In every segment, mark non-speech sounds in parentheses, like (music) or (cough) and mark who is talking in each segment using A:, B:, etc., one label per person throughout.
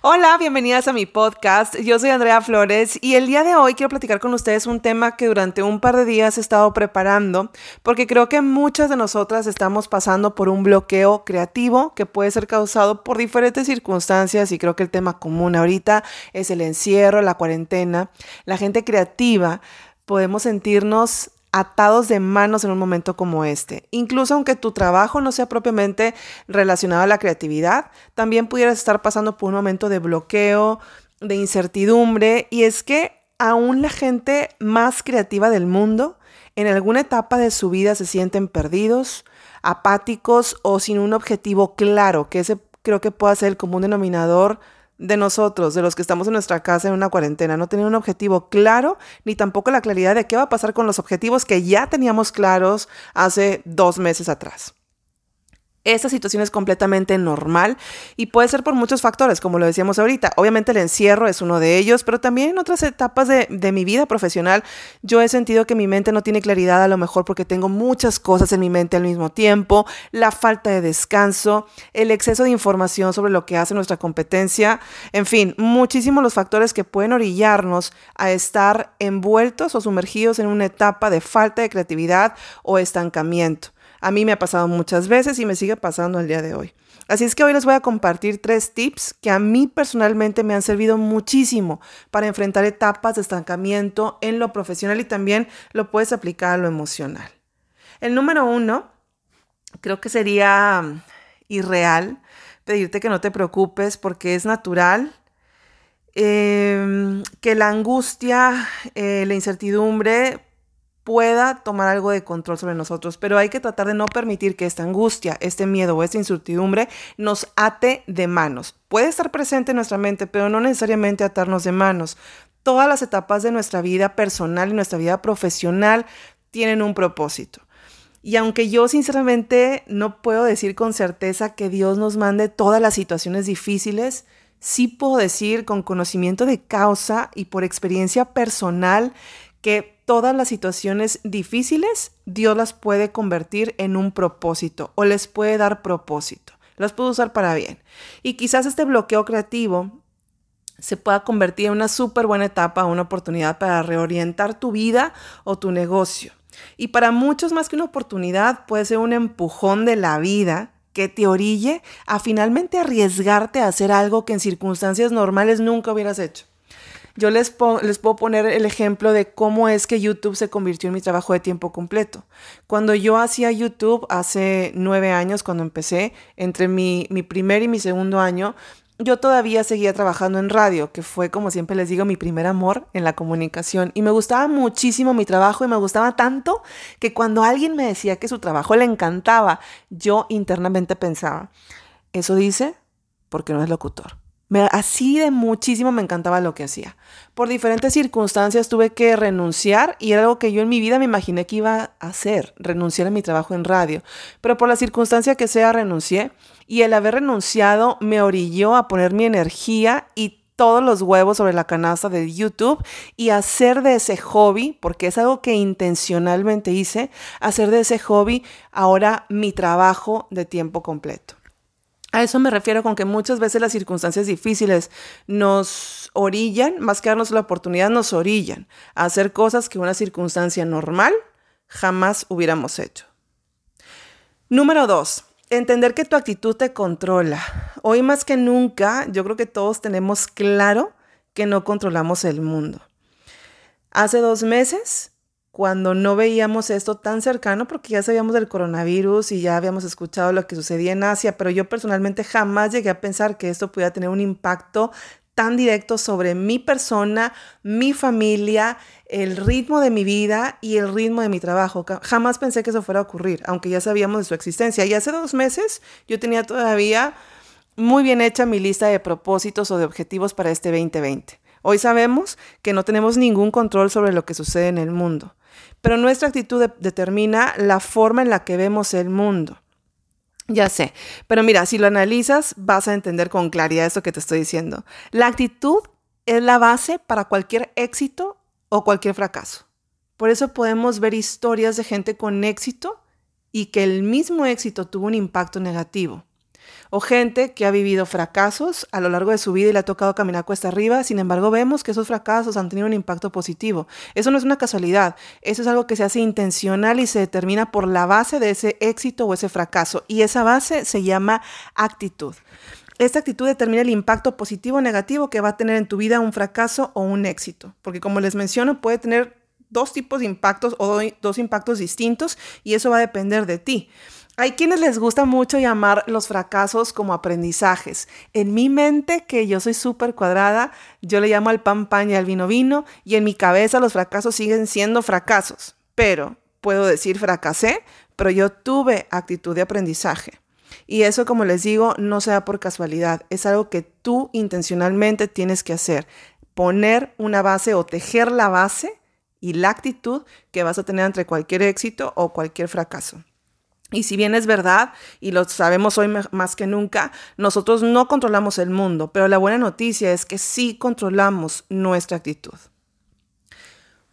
A: Hola, bienvenidas a mi podcast. Yo soy Andrea Flores y el día de hoy quiero platicar con ustedes un tema que durante un par de días he estado preparando porque creo que muchas de nosotras estamos pasando por un bloqueo creativo que puede ser causado por diferentes circunstancias y creo que el tema común ahorita es el encierro, la cuarentena. La gente creativa podemos sentirnos atados de manos en un momento como este. Incluso aunque tu trabajo no sea propiamente relacionado a la creatividad, también pudieras estar pasando por un momento de bloqueo, de incertidumbre, y es que aún la gente más creativa del mundo, en alguna etapa de su vida se sienten perdidos, apáticos o sin un objetivo claro, que ese creo que pueda ser el común denominador de nosotros, de los que estamos en nuestra casa en una cuarentena, no tener un objetivo claro, ni tampoco la claridad de qué va a pasar con los objetivos que ya teníamos claros hace dos meses atrás. Esta situación es completamente normal y puede ser por muchos factores, como lo decíamos ahorita. Obviamente el encierro es uno de ellos, pero también en otras etapas de, de, mi vida profesional yo he sentido que mi mente no tiene claridad a lo mejor porque tengo muchas cosas en mi mente al mismo tiempo, la falta de descanso, el exceso de información sobre lo que hace nuestra competencia, en fin, muchísimos los factores que pueden orillarnos a estar envueltos o sumergidos en una etapa de falta de creatividad o estancamiento. A mí me ha pasado muchas veces y me sigue pasando el día de hoy. Así es que hoy les voy a compartir tres tips que a mí personalmente me han servido muchísimo para enfrentar etapas de estancamiento en lo profesional y también lo puedes aplicar a lo emocional. El número uno, creo que sería mm, irreal pedirte que no te preocupes porque es natural em, que la angustia, eh, la incertidumbre pueda tomar algo de control sobre nosotros, pero hay que tratar de no permitir que esta angustia, este miedo o esta incertidumbre nos ate de manos. Puede estar presente en nuestra mente, pero no necesariamente atarnos de manos. Todas las etapas de nuestra vida personal y nuestra vida profesional tienen un propósito. Y aunque yo sinceramente no puedo decir con certeza que Dios nos mande todas las situaciones difíciles, sí puedo decir con conocimiento de causa y por experiencia personal que todas las situaciones difíciles, Dios las puede convertir en un propósito o les puede dar propósito. Las puede usar para bien. Y quizás este bloqueo creativo se pueda convertir en una súper buena etapa, una oportunidad para reorientar tu vida o tu negocio. Y para muchos más que una oportunidad, puede ser un empujón de la vida que te orille a finalmente arriesgarte a hacer algo que en circunstancias normales nunca hubieras hecho. Yo les, les puedo poner el ejemplo de cómo es que YouTube se convirtió en mi trabajo de tiempo completo. Cuando yo hacía YouTube hace nueve años, cuando empecé, entre mi, mi primer y mi segundo año, yo todavía seguía trabajando en radio, que fue, como siempre les digo, mi primer amor en la comunicación. Y me gustaba muchísimo mi trabajo y me gustaba tanto que cuando alguien me decía que su trabajo le encantaba, yo internamente pensaba, eso dice porque no es locutor así de muchísimo me encantaba lo que hacía. Por diferentes circunstancias tuve que renunciar y era algo que yo en mi vida me imaginé que iba a hacer, renunciar a mi trabajo en radio. Pero por la circunstancia que sea, renuncié y el haber renunciado me orilló a poner mi energía y todos los huevos sobre la canasta de YouTube y hacer de ese hobby, porque es algo que intencionalmente hice, hacer de ese hobby ahora mi trabajo de tiempo completo. A eso me refiero con que muchas veces las circunstancias difíciles nos orillan, más que darnos la oportunidad, nos orillan a hacer cosas que una circunstancia normal jamás hubiéramos hecho. Número dos, entender que tu actitud te controla. Hoy más que nunca, yo creo que todos tenemos claro que no controlamos el mundo. Hace dos meses cuando no veíamos esto tan cercano, porque ya sabíamos del coronavirus y ya habíamos escuchado lo que sucedía en Asia, pero yo personalmente jamás llegué a pensar que esto pudiera tener un impacto tan directo sobre mi persona, mi familia, el ritmo de mi vida y el ritmo de mi trabajo. Jamás pensé que eso fuera a ocurrir, aunque ya sabíamos de su existencia. Y hace dos meses yo tenía todavía muy bien hecha mi lista de propósitos o de objetivos para este 2020. Hoy sabemos que no tenemos ningún control sobre lo que sucede en el mundo pero nuestra actitud determina la forma en la que vemos el mundo. Ya sé, pero mira, si lo analizas vas a entender con claridad eso que te estoy diciendo. La actitud es la base para cualquier éxito o cualquier fracaso. Por eso podemos ver historias de gente con éxito y que el mismo éxito tuvo un impacto negativo. O gente que ha vivido fracasos a lo largo de su vida y le ha tocado caminar cuesta arriba, sin embargo vemos que esos fracasos han tenido un impacto positivo. Eso no es una casualidad, eso es algo que se hace intencional y se determina por la base de ese éxito o ese fracaso, y esa base se llama actitud. Esta actitud determina el impacto positivo o negativo que va a tener en tu vida un fracaso o un éxito, porque como les menciono, puede tener dos tipos de impactos o dos impactos distintos y eso va a depender de ti. Hay quienes les gusta mucho llamar los fracasos como aprendizajes. En mi mente, que yo soy súper cuadrada, yo le llamo al pan pan y al vino vino, y en mi cabeza los fracasos siguen siendo fracasos. Pero puedo decir fracasé, pero yo tuve actitud de aprendizaje. Y eso, como les digo, no sea por casualidad, es algo que tú intencionalmente tienes que hacer. Poner una base o tejer la base y la actitud que vas a tener entre cualquier éxito o cualquier fracaso. Y si bien es verdad, y lo sabemos hoy más que nunca, nosotros no controlamos el mundo, pero la buena noticia es que sí controlamos nuestra actitud.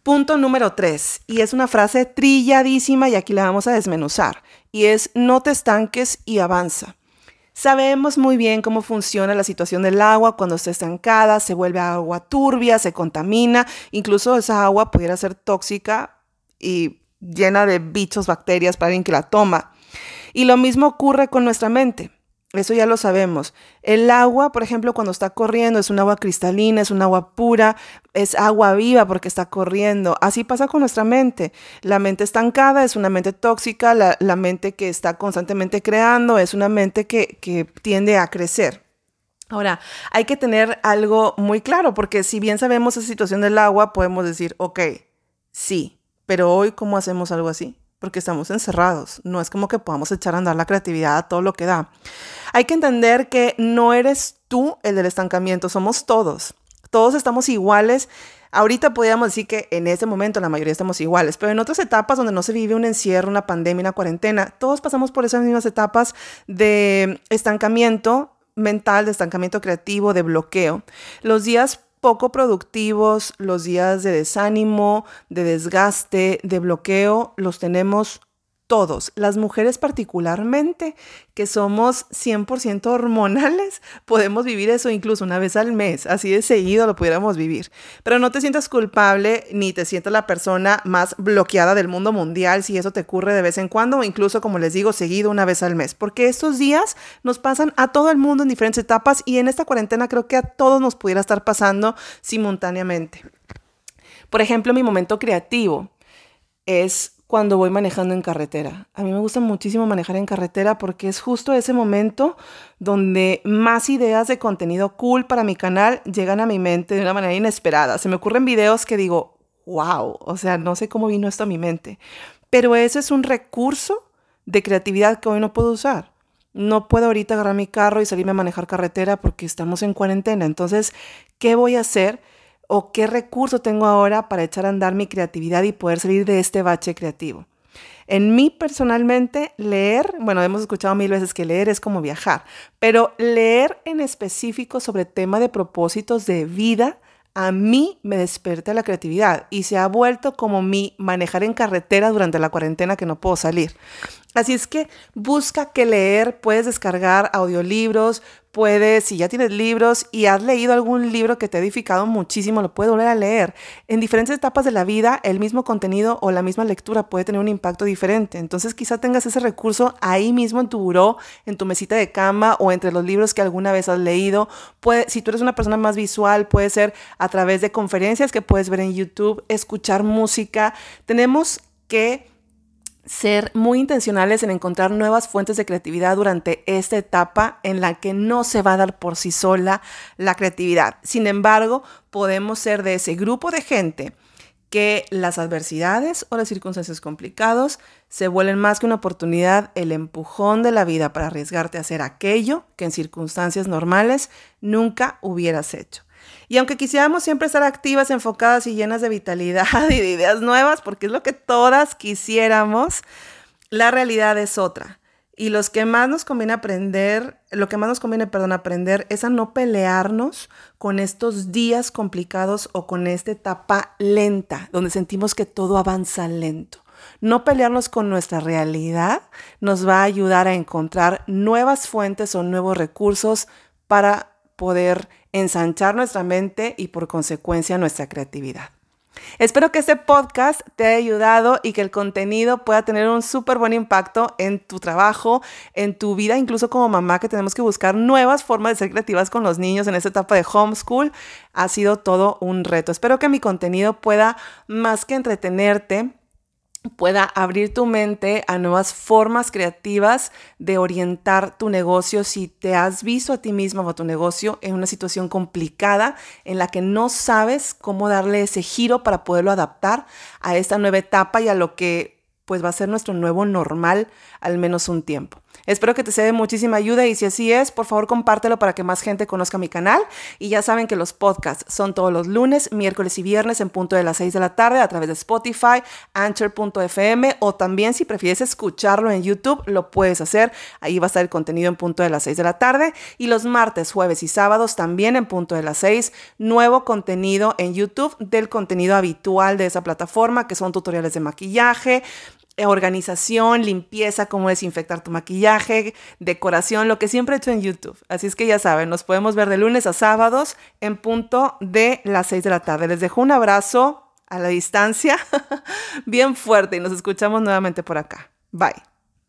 A: Punto número tres, y es una frase trilladísima y aquí la vamos a desmenuzar, y es no te estanques y avanza. Sabemos muy bien cómo funciona la situación del agua cuando está estancada, se vuelve agua turbia, se contamina, incluso esa agua pudiera ser tóxica y llena de bichos, bacterias para alguien que la toma. Y lo mismo ocurre con nuestra mente. Eso ya lo sabemos. El agua, por ejemplo, cuando está corriendo, es un agua cristalina, es un agua pura, es agua viva porque está corriendo. Así pasa con nuestra mente. La mente estancada es una mente tóxica, la, mente que está constantemente creando es una mente que, que tiende a crecer. Ahora, hay que tener algo muy claro, porque si bien sabemos esa situación del agua, podemos decir, ok, sí, pero hoy, ¿cómo hacemos algo así? Porque estamos encerrados. No es como que podamos echar a andar la creatividad a todo lo que da. Hay que entender que no eres tú el del estancamiento, somos todos. Todos estamos iguales. Ahorita podríamos decir que en este momento la mayoría estamos iguales, pero en otras etapas donde no se vive un encierro, una pandemia, una cuarentena, todos pasamos por esas mismas etapas de estancamiento mental, de estancamiento creativo, de bloqueo. Los días poco productivos, los días de desánimo, de desgaste, de bloqueo, los tenemos todos, las mujeres particularmente, que somos 100% hormonales, (laughs) podemos vivir eso incluso una vez al mes, así de seguido lo pudiéramos vivir. Pero no te sientas culpable ni te sientas la persona más bloqueada del mundo mundial si eso te ocurre de vez en cuando o incluso, como les digo, seguido una vez al mes, porque estos días nos pasan a todo el mundo en diferentes etapas y en esta cuarentena creo que a todos nos pudiera estar pasando simultáneamente. Por ejemplo, mi momento creativo es cuando voy manejando en carretera. A mí me gusta muchísimo manejar en carretera porque es justo ese momento donde más ideas de contenido cool para mi canal llegan a mi mente de una manera inesperada. Se me ocurren videos que digo, wow, o sea, no sé cómo vino esto a mi mente. Pero ese es un recurso de creatividad que hoy no puedo usar. No puedo ahorita agarrar mi carro y salirme a manejar carretera porque estamos en cuarentena. Entonces, ¿qué voy a hacer? O qué recurso tengo ahora para echar a andar mi creatividad y poder salir de este bache creativo. En mí personalmente, leer, bueno, hemos escuchado mil veces que leer es como viajar, pero leer en específico sobre tema de propósitos de vida, a mí me despierta la creatividad y se ha vuelto como mi manejar en carretera durante la cuarentena que no puedo salir. Así es que busca que leer, puedes descargar audiolibros, puedes, si ya tienes libros y has leído algún libro que te ha edificado muchísimo, lo puedes volver a leer. En diferentes etapas de la vida, el mismo contenido o la misma lectura puede tener un impacto diferente. Entonces quizá tengas ese recurso ahí mismo en tu buró, en tu mesita de cama o entre los libros que alguna vez has leído. Puede, si tú eres una persona más visual, puede ser a través de conferencias que puedes ver en YouTube, escuchar música. Tenemos que ser muy intencionales en encontrar nuevas fuentes de creatividad durante esta etapa en la que no se va a dar por sí sola la creatividad. Sin embargo, podemos ser de ese grupo de gente que las adversidades o las circunstancias complicadas se vuelven más que una oportunidad, el empujón de la vida para arriesgarte a hacer aquello que en circunstancias normales nunca hubieras hecho. Y aunque quisiéramos siempre estar activas, enfocadas y llenas de vitalidad (laughs) y de ideas nuevas, porque es lo que todas quisiéramos, la realidad es otra. Y los que más nos conviene aprender, lo que más nos conviene, perdón, aprender es a no pelearnos con estos días complicados o con esta etapa lenta, donde sentimos que todo avanza lento. No pelearnos con nuestra realidad nos va a ayudar a encontrar nuevas fuentes o nuevos recursos para poder ensanchar nuestra mente y por consecuencia nuestra creatividad. Espero que este podcast te haya ayudado y que el contenido pueda tener un súper buen impacto en tu trabajo, en tu vida, incluso como mamá que tenemos que buscar nuevas formas de ser creativas con los niños en esta etapa de homeschool. Ha sido todo un reto. Espero que mi contenido pueda más que entretenerte, pueda abrir tu mente a nuevas formas creativas de orientar tu negocio si te has visto a ti misma o a tu negocio en una situación complicada en la que no sabes cómo darle ese giro para poderlo adaptar a esta nueva etapa y a lo que pues va a ser nuestro nuevo normal al menos un tiempo. Espero que te sea de muchísima ayuda y si así es, por favor compártelo para que más gente conozca mi canal. Y ya saben que los podcasts son todos los lunes, miércoles y viernes en punto de las 6 de la tarde a través de Spotify, Anchor.fm o también si prefieres escucharlo en YouTube, lo puedes hacer. Ahí va a estar el contenido en punto de las 6 de la tarde. Y los martes, jueves y sábados también en punto de las 6, nuevo contenido en YouTube del contenido habitual de esa plataforma, que son tutoriales de maquillaje, organización, limpieza, cómo desinfectar tu maquillaje, decoración, lo que siempre he hecho en YouTube. Así es que ya saben, nos podemos ver de lunes a sábados en punto de las 6 de la tarde. Les dejo un abrazo a la distancia (laughs) bien fuerte y nos escuchamos nuevamente por acá. Bye.